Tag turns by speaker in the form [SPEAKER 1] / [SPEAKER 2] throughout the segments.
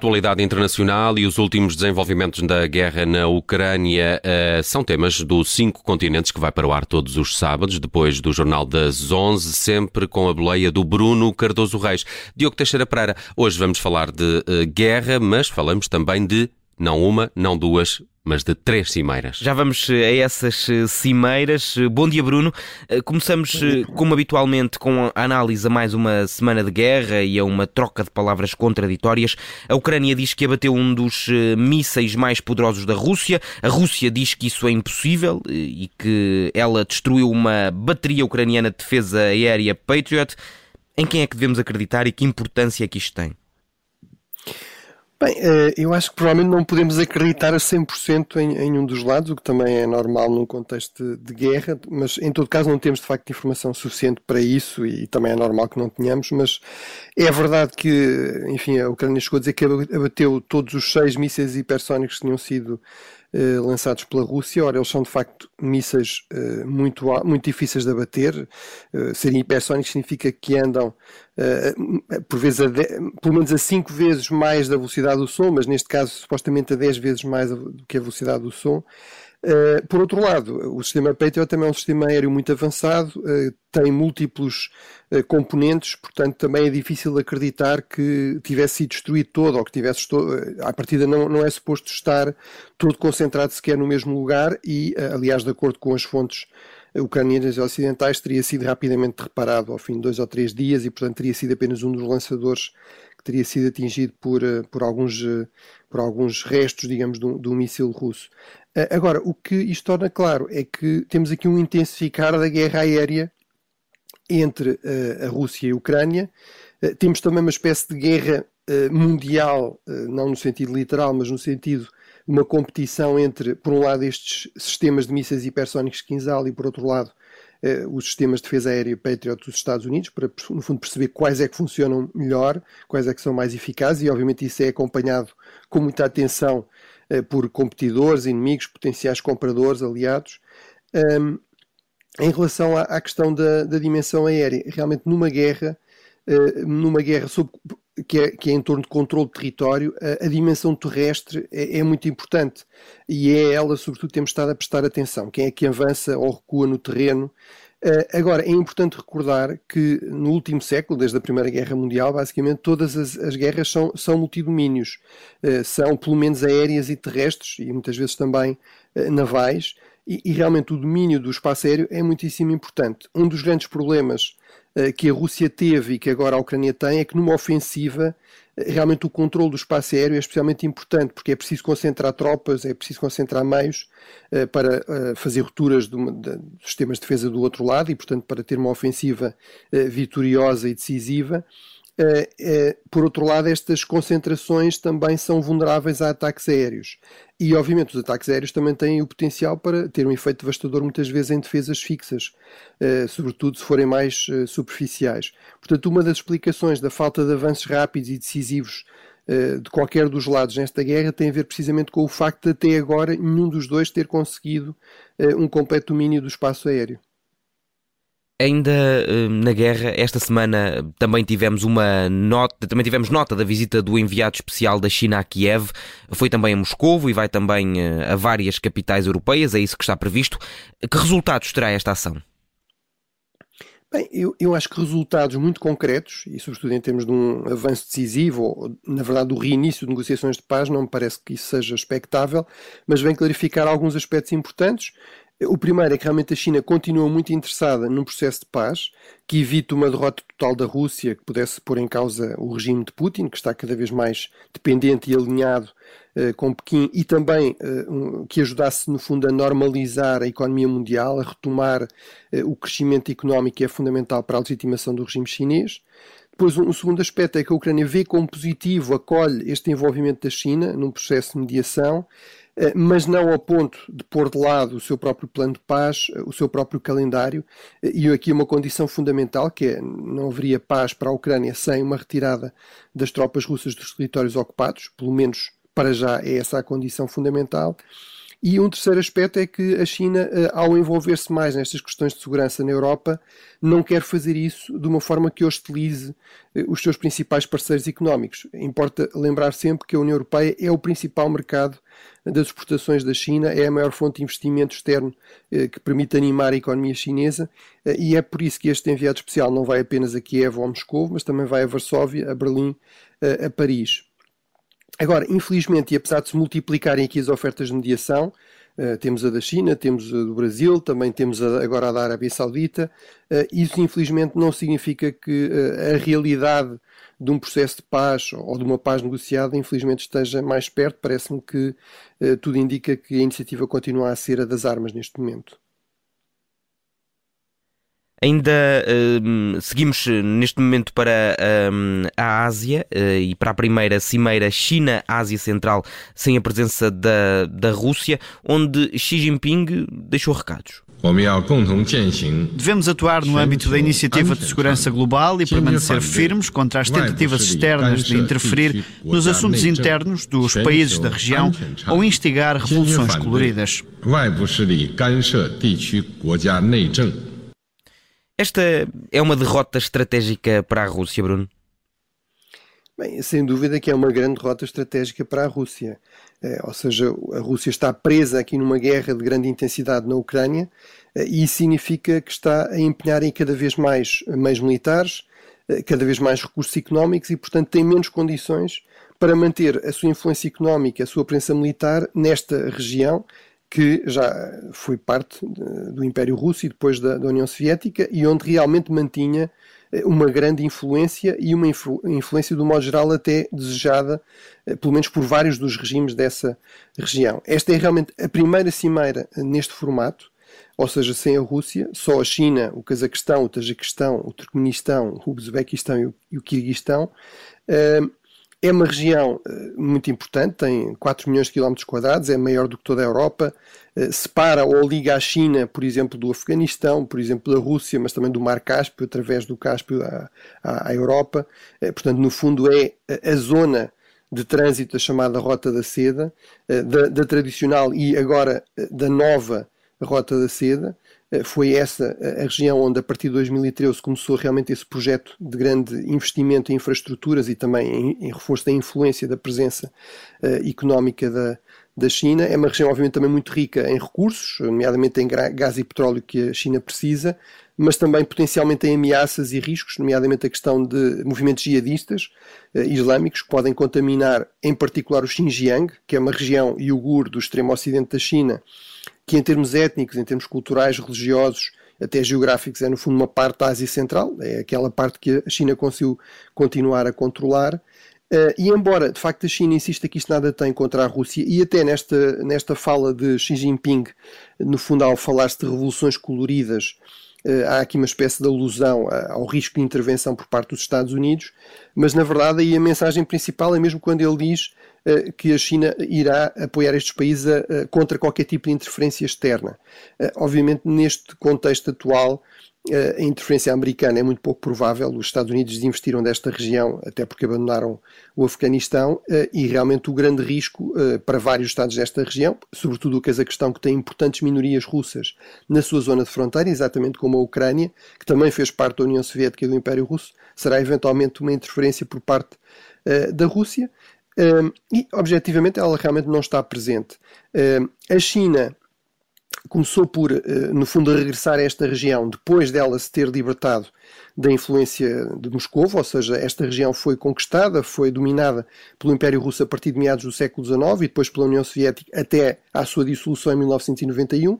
[SPEAKER 1] atualidade internacional e os últimos desenvolvimentos da guerra na Ucrânia uh, são temas do Cinco Continentes que vai para o ar todos os sábados, depois do Jornal das Onze, sempre com a boleia do Bruno Cardoso Reis. Diogo Teixeira Pereira, hoje vamos falar de uh, guerra, mas falamos também de não uma, não duas, mas de três cimeiras.
[SPEAKER 2] Já vamos eh, a essas eh, cimeiras. Eh, bom dia, Bruno. Começamos, como habitualmente, com a análise a mais uma semana de guerra e a uma troca de palavras contraditórias. A Ucrânia diz que abateu um dos mísseis mais poderosos da Rússia. A Rússia diz que isso é impossível e que ela destruiu uma bateria ucraniana de defesa aérea Patriot. Em quem é que devemos acreditar e que importância é que isto tem?
[SPEAKER 3] Bem, eh, eu acho que provavelmente não podemos acreditar a 100% em, em um dos lados, o que também é normal num contexto de, de, guerra, mas em todo caso não temos de facto informação suficiente para isso e também é normal que não tenhamos, mas é verdade que, enfim, a Ucrânia chegou a dizer que abateu todos os seis mísseis hipersónicos que tinham sido eh, lançados pela Rússia. Ora, eles são de facto mísseis uh, muito, muito difíceis de abater. Uh, serem hipersónicos significa que andam por vezes de, pelo menos a 5 vezes mais da velocidade do som, mas neste caso supostamente a 10 vezes mais do que a velocidade do som. Uh, por outro lado, o sistema Patriot também é um sistema aéreo muito avançado, uh, tem múltiplos uh, componentes, portanto também é difícil acreditar que tivesse sido destruído todo ou que tivesse. À partida não, não é suposto estar todo concentrado sequer no mesmo lugar e, aliás, de acordo com as fontes ucranianas e ocidentais, teria sido rapidamente reparado ao fim de dois ou três dias e, portanto, teria sido apenas um dos lançadores que teria sido atingido por, por, alguns, por alguns restos, digamos, de um, de um míssil russo. Eh, agora, o que isto torna claro é que temos aqui um intensificar da guerra aérea entre a Rússia e a Ucrânia. Temos também uma espécie de guerra mundial, não no sentido literal, mas no sentido de uma competição entre, por um lado, estes sistemas de mísseis hipersónicos Kinzhal e, por outro lado, os sistemas de defesa aérea Patriot dos Estados Unidos, para, no fundo, perceber quais é que funcionam melhor, quais é que são mais eficazes, e, obviamente, isso é acompanhado com muita atenção eh, por competidores, inimigos, potenciais compradores, aliados. Um, em relação à, à questão da, da, dimensão aérea, realmente numa guerra, uh, numa guerra sob, que, é, que, é, em torno de controle de território, a, a dimensão terrestre é, é, muito importante e é ela, sobretudo, temos estado a prestar atenção. Quem é que avança ou recua no terreno Uh, agora, é importante recordar que no último século, desde a Primeira Guerra Mundial, basicamente todas as, as guerras são, são multidomínios. Uh, são pelo menos aéreas e terrestres, e muitas vezes também uh, navais, e, e, realmente o domínio do espaço aéreo é muitíssimo importante. Um dos grandes problemas que a Rússia teve e que agora a Ucrânia tem é que numa ofensiva realmente o controle do espaço aéreo é especialmente importante, porque é preciso concentrar tropas, é preciso concentrar meios uh, para fazer rupturas dos sistemas de defesa do outro lado e, portanto, para ter uma ofensiva vitoriosa e decisiva. Eh, eh, por outro lado, estas concentrações também são vulneráveis a ataques aéreos. E, obviamente, os ataques aéreos também têm o potencial para ter um efeito devastador, muitas vezes, em defesas fixas, eh, sobretudo se forem mais superficiais. Portanto, uma das explicações da falta de avanços rápidos e decisivos de qualquer dos lados nesta guerra tem a ver precisamente com o facto de até agora nenhum dos dois ter conseguido um completo domínio do espaço aéreo.
[SPEAKER 2] Ainda uh, na guerra, esta semana também tivemos uma nota, também tivemos nota da visita do enviado especial da China a Kiev. Foi também a Moscou e vai também uh, a várias capitais europeias, é isso que está previsto. Que resultados terá esta ação?
[SPEAKER 3] Bem, eu, eu acho que resultados muito concretos, e sobretudo em termos de um avanço decisivo, ou na verdade do reinício de negociações de paz, não me parece que isso seja expectável, mas vem clarificar alguns aspectos importantes. O primeiro é que realmente a China continua muito interessada num processo de paz que evite uma derrota total da Rússia que pudesse pôr em causa o regime de Putin, que está cada vez mais dependente e alinhado uh, com Pequim, e também uh, um, que ajudasse, no fundo, a normalizar a economia mundial, a retomar uh, o crescimento económico que é fundamental para a legitimação do regime chinês. Depois, um, um segundo aspecto é que a Ucrânia vê como positivo, acolhe este envolvimento da China num processo de mediação eh, mas não ao ponto de pôr de lado o seu próprio plano de paz, eh, o seu próprio calendário, eh, e aqui uma condição fundamental, que é não haveria paz para a Ucrânia sem uma retirada das tropas russas dos territórios ocupados, pelo menos para já é essa a condição fundamental. E um terceiro aspecto é que a China, eh, ao envolver-se mais nestas questões de segurança na Europa, não quer fazer isso de uma forma que hostilize eh, os seus principais parceiros económicos. Importa lembrar sempre que a União Europeia é o principal mercado das exportações da China, é a maior fonte de investimento externo eh, que permite animar a economia chinesa e é por isso que este enviado especial não vai apenas a Kiev ou a Moscou, mas também vai a Varsóvia, a Berlim, a Paris. Agora, infelizmente, e apesar de se multiplicarem aqui as ofertas de mediação, uh, temos a da China, temos a do Brasil, também temos a, agora a da Arábia Saudita, uh, isso infelizmente não significa que uh, a realidade de um processo de paz ou de uma paz negociada, infelizmente, esteja mais perto. Parece-me que tudo indica que a iniciativa continua a ser a das armas neste momento.
[SPEAKER 2] Ainda uh, seguimos eh, neste momento para uh, a Ásia uh, e para a primeira cimeira China-Ásia Central sem a presença da, da Rússia, onde Xi Jinping deixou recados.
[SPEAKER 4] Devemos atuar no âmbito da Iniciativa de Segurança Global e permanecer firmes contra as tentativas externas de interferir nos assuntos internos dos países da região ou instigar revoluções coloridas.
[SPEAKER 2] Esta é uma derrota estratégica para a Rússia, Bruno?
[SPEAKER 3] Bem, sem dúvida que é uma grande derrota estratégica para a Rússia. É, ou seja, a Rússia está presa aqui numa guerra de grande intensidade na Ucrânia é, e isso significa que está a empenhar em cada vez mais meios militares, é, cada vez mais recursos económicos e, portanto, tem menos condições para manter a sua influência económica, a sua presença militar nesta região que já foi parte do Império Russo e depois da, da, União Soviética e onde realmente mantinha eh, uma grande influência e uma influ, influência, do modo geral, até desejada, eh, pelo menos por vários dos regimes dessa região. Esta é realmente a primeira cimeira eh, neste formato, ou seja, sem a Rússia, só a China, o Cazaquistão, o Tajiquistão, o Turcomenistão, o Uzbequistão e o, o Kirguistão. Uh, é uma região eh, muito importante, tem 4 milhões de quilómetros quadrados, é maior do que toda a Europa, eh, separa ou liga a China, por exemplo, do Afeganistão, por exemplo, da Rússia, mas também do Mar Cáspio, através do Cáspio à, à, Europa. Eh, portanto, no fundo, é a zona de trânsito, a chamada Rota da Seda, da, da tradicional e agora da nova Rota da Seda. Eh, foi essa a região onde, a partir de 2013, começou realmente esse projeto de grande investimento em infraestruturas e também em, em reforço da influência da presença uh, económica da, da China. É uma região, obviamente, também muito rica em recursos, nomeadamente em gás e petróleo que a China precisa, mas também potencialmente em ameaças e riscos, nomeadamente a questão de movimentos jihadistas islâmicos que podem contaminar, em particular, o Xinjiang, que é uma região iugur do extremo ocidente da China que em termos étnicos, em termos culturais, religiosos, até geográficos, é no fundo uma parte da Ásia Central, é aquela parte que a China conseguiu continuar a controlar. Uh, e embora de facto a China insista que isto nada tem contra a Rússia, e até nesta, nesta fala de Xi Jinping, no fundo, ao falar-se de revoluções coloridas, há aqui uma espécie de alusão ao risco de intervenção por parte dos Estados Unidos, mas na verdade aí a mensagem principal é mesmo quando ele diz eh, que a China irá apoiar estes países contra qualquer tipo de interferência externa. Eh, obviamente, neste contexto atual, eh, a interferência americana é muito pouco provável. Os Estados Unidos desinvestiram desta região, até porque abandonaram o Afeganistão, e realmente o grande risco para vários Estados desta região, sobretudo o Cazaquistão, que tem importantes minorias russas na sua zona de fronteira, exatamente como a Ucrânia, que também fez parte da União Soviética e do Império Russo, será eventualmente uma interferência por parte da Rússia e, objetivamente, ela realmente não está presente. a China começou por, uh, no fundo, a regressar a esta região depois dela se ter libertado da influência de Moscou, ou seja, esta região foi conquistada, foi dominada pelo Império Russo a partir de meados do século XIX e depois pela União Soviética até à sua dissolução em 1991.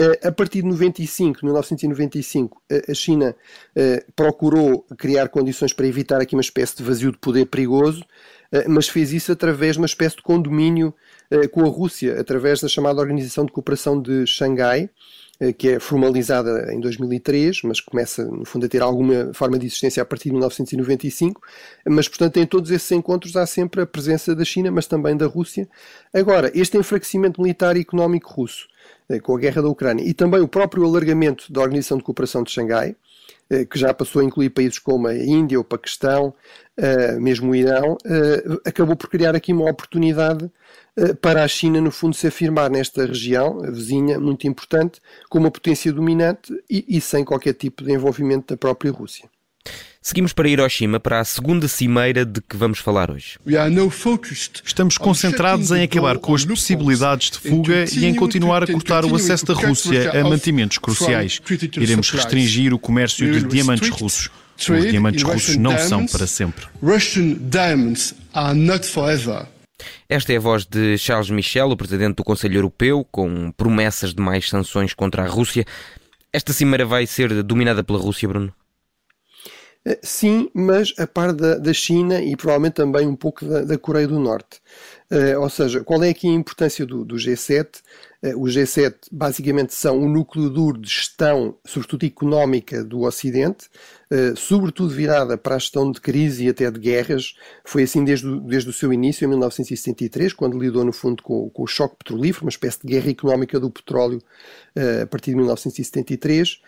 [SPEAKER 3] Eh, a partir de 95, 1995, a China eh, procurou criar condições para evitar aqui uma espécie de vazio de poder perigoso eh, mas fez isso através de uma espécie de condomínio eh, com a Rússia, através da chamada Organização de Cooperação de Xangai, eh, que é formalizada em 2003, mas começa, no fundo, a ter alguma forma de existência a partir de 1995. Mas, portanto, em todos esses encontros há sempre a presença da China, mas também da Rússia. Agora, este enfraquecimento militar e económico russo, com a guerra da Ucrânia, e também o próprio alargamento da Organização de Cooperação de Xangai, que já passou a incluir países como a Índia, o Paquistão, mesmo o Irão, acabou por criar aqui uma oportunidade para a China, no fundo, se afirmar nesta região vizinha muito importante, com uma potência dominante e, e sem qualquer tipo de envolvimento da própria Rússia.
[SPEAKER 2] Seguimos para Hiroshima, para a segunda cimeira de que vamos falar hoje.
[SPEAKER 5] Estamos concentrados em acabar com as possibilidades de fuga e em continuar a cortar o acesso da Rússia a mantimentos cruciais. Iremos restringir o comércio de diamantes russos. Os diamantes russos não são para sempre.
[SPEAKER 2] Esta é a voz de Charles Michel, o presidente do Conselho Europeu, com promessas de mais sanções contra a Rússia. Esta cimeira vai ser dominada pela Rússia, Bruno?
[SPEAKER 3] Eh, sim, mas a par da, da China e provavelmente também um pouco da, da Coreia do Norte. Uh, ou seja, qual é aqui a importância do, do G7? Uh, o G7 basicamente são o núcleo duro de gestão, sobretudo económica, do Ocidente, uh, sobretudo virada para a gestão de crise e até de guerras. Foi assim desde desde o seu início, em 1973, quando lidou no fundo com, com o choque petrolífero, uma espécie de guerra económica do petróleo a partir de 1973.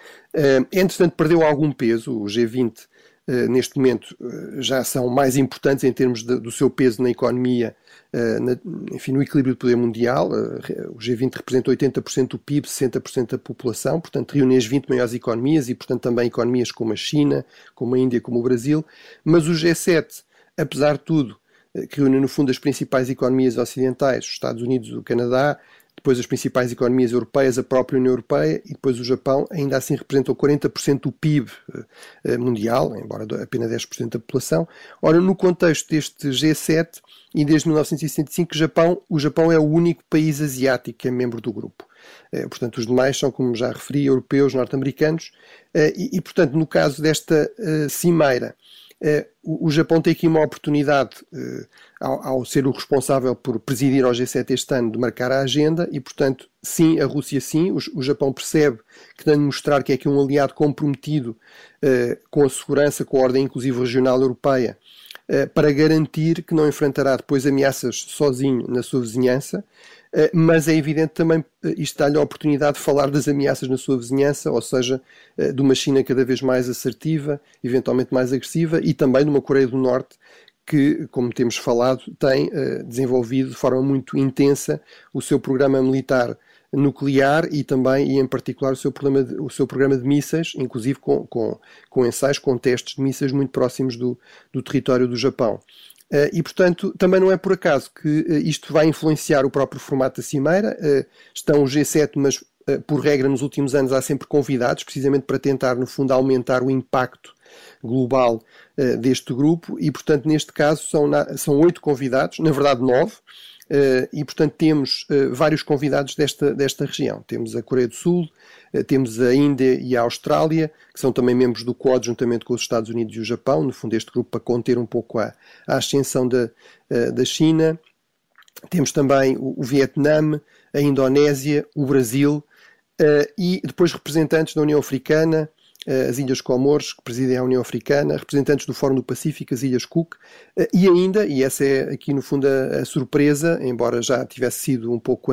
[SPEAKER 3] entretanto, perdeu algum peso, o G20 Uh, neste momento uh, já são mais importantes em termos de, do seu peso na economia, uh, na, enfim, no equilíbrio do poder mundial. o G20 representa 80% do PIB, 60% da população, portanto reúne as 20 maiores economias e, portanto, também economias como a China, como a Índia, como o Brasil. Mas o G7, apesar de tudo, que reúne no fundo as principais economias ocidentais, os Estados Unidos, o Canadá, depois as principais economias europeias, a própria União Europeia e depois o Japão, ainda assim representam 40% do PIB eh, eh, mundial, embora apenas 10% da população. Ora, no contexto deste G7, e desde 1965, o Japão, o Japão é o único país asiático que é membro do grupo. Eh, portanto, os demais são, como já referi, europeus, norte-americanos, e, portanto, no caso desta cimeira, o, Japão tem aqui uma oportunidade, uh, ao, ao, ser o responsável por presidir ao G7 este ano, de marcar a agenda e, portanto, sim, a Rússia sim. O, o Japão percebe que tem de mostrar que é aqui um aliado comprometido uh, com a segurança, com a ordem inclusiva regional europeia, para garantir que não enfrentará depois ameaças sozinho na sua vizinhança, eh, mas é evidente também, eh, isto dá-lhe a oportunidade de falar das ameaças na sua vizinhança, ou seja, eh, de uma China cada vez mais assertiva, eventualmente mais agressiva, e também de uma Coreia do Norte que, como temos falado, tem desenvolvido de forma muito intensa o seu programa militar nuclear e também, e em particular, o seu, programa de, o seu programa de mísseis, inclusive com, com, com ensaios, com testes de mísseis muito próximos do, do território do Japão. Uh, e, portanto, também não é por acaso que uh, isto vai influenciar o próprio formato da Cimeira. Uh, estão os G7, mas por regra nos últimos anos há sempre convidados, precisamente para tentar, no fundo, aumentar o impacto global deste grupo. E, portanto, neste caso são, na, são oito convidados, na verdade nove. Uh, e, portanto, temos uh, vários convidados desta, desta região. Temos a Coreia do Sul, uh, temos a Índia e a Austrália, que são também membros do Quad, juntamente com os Estados Unidos e o Japão, no fundo, este grupo para conter um pouco a, a ascensão da, da China. Temos também o, o Vietnã, a Indonésia, o Brasil e depois representantes da União Africana, eh, as Ilhas Comores, que presidem a União Africana, representantes do Fórum do Pacífico, as Ilhas Cook, eh, e ainda, e essa é aqui no fundo a, a surpresa, embora já tivesse sido um pouco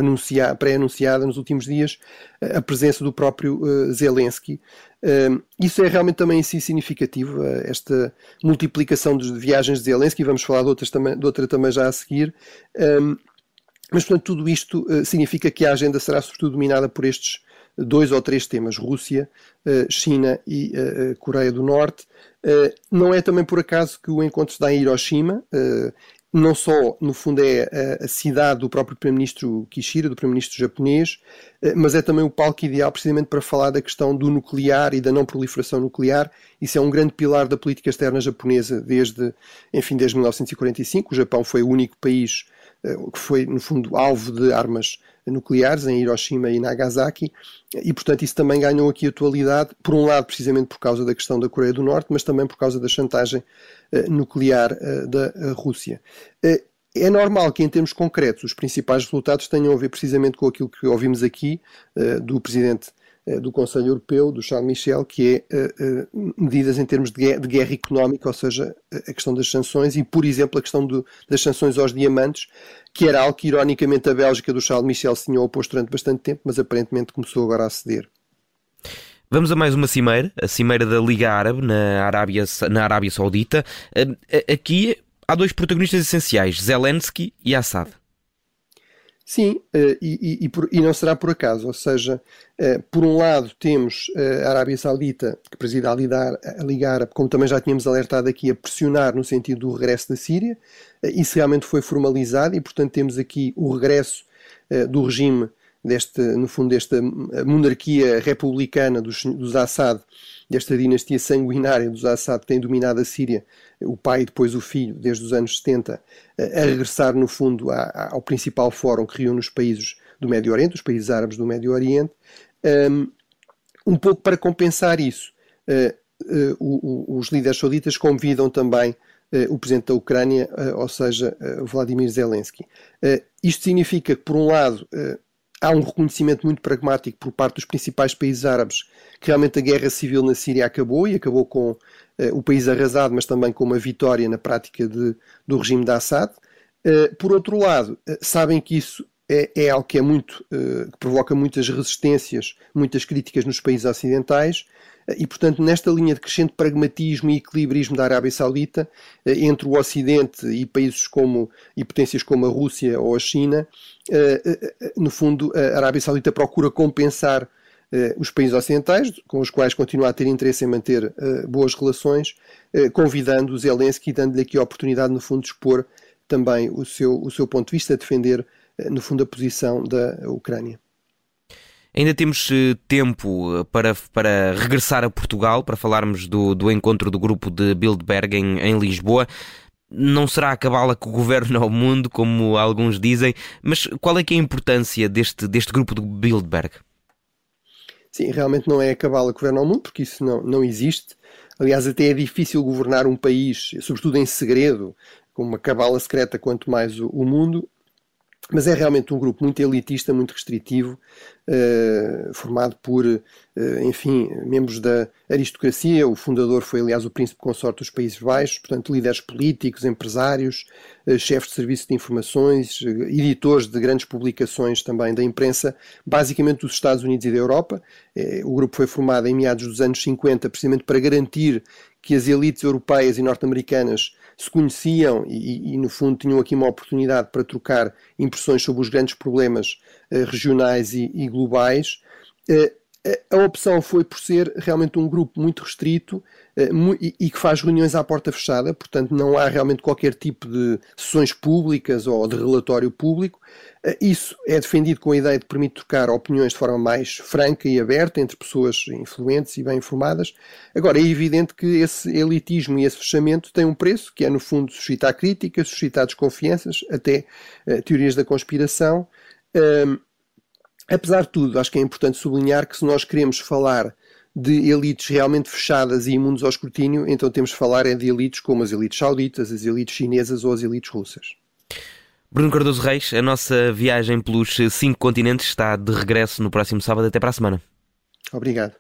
[SPEAKER 3] pré-anunciada nos últimos dias, eh, a presença do próprio uh, Zelensky. Uh, isso é realmente também assim significativo, esta multiplicação de viagens de Zelensky, vamos falar de, outras também, de outra também já a seguir. mas, portanto, tudo isto significa que a agenda será sobretudo dominada por estes dois ou três temas: Rússia, eh, China e eh, eh, Coreia do Norte. Não é também por acaso que o encontro se dá em Hiroshima. Não só, no fundo, é a cidade do próprio Primeiro-Ministro Kishida, do Primeiro-Ministro japonês, mas é também o palco ideal precisamente para falar da questão do nuclear e da não proliferação nuclear. Isso é um grande pilar da política externa japonesa desde, enfim, desde 1945. O Japão foi o único país que foi, no fundo, alvo de armas nucleares em Hiroshima e Nagasaki, e portanto isso também ganhou aqui atualidade, por um lado precisamente por causa da questão da Coreia do Norte, mas também por causa da chantagem uh, nuclear uh, da Rússia. É normal que, em termos concretos, os principais resultados tenham a ver precisamente com aquilo que ouvimos aqui do Presidente eh, do Conselho Europeu, do Charles Michel, que é uh, uh, medidas em termos de guerra, de guerra, económica, ou seja, a questão das sanções e, por exemplo, a questão do, das sanções aos diamantes, que era algo que, ironicamente, a Bélgica do Charles Michel se tinha oposto durante bastante tempo, mas aparentemente começou agora a ceder.
[SPEAKER 2] Vamos a mais uma cimeira, a cimeira da Liga Árabe na Arábia, na Arábia Saudita. Aqui há dois protagonistas essenciais, Zelensky e Assad.
[SPEAKER 3] Sim, eh, e, e, e, não será por acaso. Ou seja, eh, por um lado temos eh, a Arábia Saudita, que preside a Liga Árabe, como também já tínhamos alertado aqui, a pressionar no sentido do regresso da Síria. Isso realmente foi formalizado e, portanto, temos aqui o regresso do regime deste, no fundo, desta monarquia republicana dos, dos Assad, desta dinastia sanguinária dos Assad que tem dominado a Síria, o pai e depois o filho, desde os anos 70, a regressar, no fundo, ao principal fórum que reúne os países do Médio Oriente, os países árabes do Médio Oriente, um pouco para compensar isso. Eh, eh, os líderes sauditas convidam também eh, o presidente da Ucrânia, ou seja, Vladimir Zelensky. Isto significa que, por um lado, há um reconhecimento muito pragmático por parte dos principais países árabes que realmente a guerra civil na Síria acabou e acabou com uh, o país arrasado, mas também com uma vitória na prática de, do regime de Assad. Uh, por outro lado, uh, sabem que isso é, é, algo que é muito que provoca muitas resistências, muitas críticas nos países ocidentais e, portanto, nesta linha de crescente pragmatismo e equilibrismo da Arábia Saudita, eh, entre o Ocidente e países como e potências como a Rússia ou a China, eh, eh, no fundo, a Arábia Saudita procura compensar os países ocidentais, com os quais continua a ter interesse em manter boas relações, convidando o Zelensky e dando-lhe aqui a oportunidade, no fundo, de expor também o seu, o seu ponto de vista, defender, no fundo, a posição da Ucrânia.
[SPEAKER 2] Ainda temos eh, tempo eh, para, para regressar a Portugal, para falarmos do, do encontro do grupo de Bilderberg em, em Lisboa. Não será a cabala que governa o mundo, como alguns dizem, mas qual é que é a importância deste, deste grupo de Bilderberg?
[SPEAKER 3] Sim, realmente não é a cabala que governa o mundo, porque isso não, não existe. Aliás, até é difícil governar um país, sobretudo em segredo, com uma cabala secreta, quanto mais o, o mundo mas é realmente um grupo muito elitista, muito restritivo, formado por, uh, enfim, membros da aristocracia. O fundador foi, aliás, o príncipe consorte dos Países Baixos, portanto, líderes políticos, empresários, uh, chefes de serviço de informações, editores de grandes publicações também da imprensa, basicamente dos Estados Unidos e da Europa. o grupo foi formado em meados dos anos 50, precisamente para garantir que as elites europeias e norte-americanas se conheciam e, e, no fundo, tinham aqui uma oportunidade para trocar impressões sobre os grandes problemas regionais e, e globais. Uh, a opção foi por ser realmente um grupo muito restrito eh, e que faz reuniões à porta fechada, portanto não há realmente qualquer tipo de sessões públicas ou de relatório público. Eh, isso é defendido com a ideia de permitir trocar opiniões de forma mais franca e aberta entre pessoas influentes e bem informadas. Agora, é evidente que esse elitismo e esse fechamento têm um preço, que é no fundo suscitar críticas, suscitar desconfianças, até teorias da conspiração. Um, Apesar de tudo, acho que é importante sublinhar que se nós queremos falar de elites realmente fechadas e imundos ao escrutínio, então temos de falar é de elites como as elites sauditas, as elites chinesas ou as elites russas.
[SPEAKER 2] Bruno Cardoso Reis, a nossa viagem pelos cinco continentes está de regresso no próximo sábado. Até para a semana.
[SPEAKER 3] Obrigado.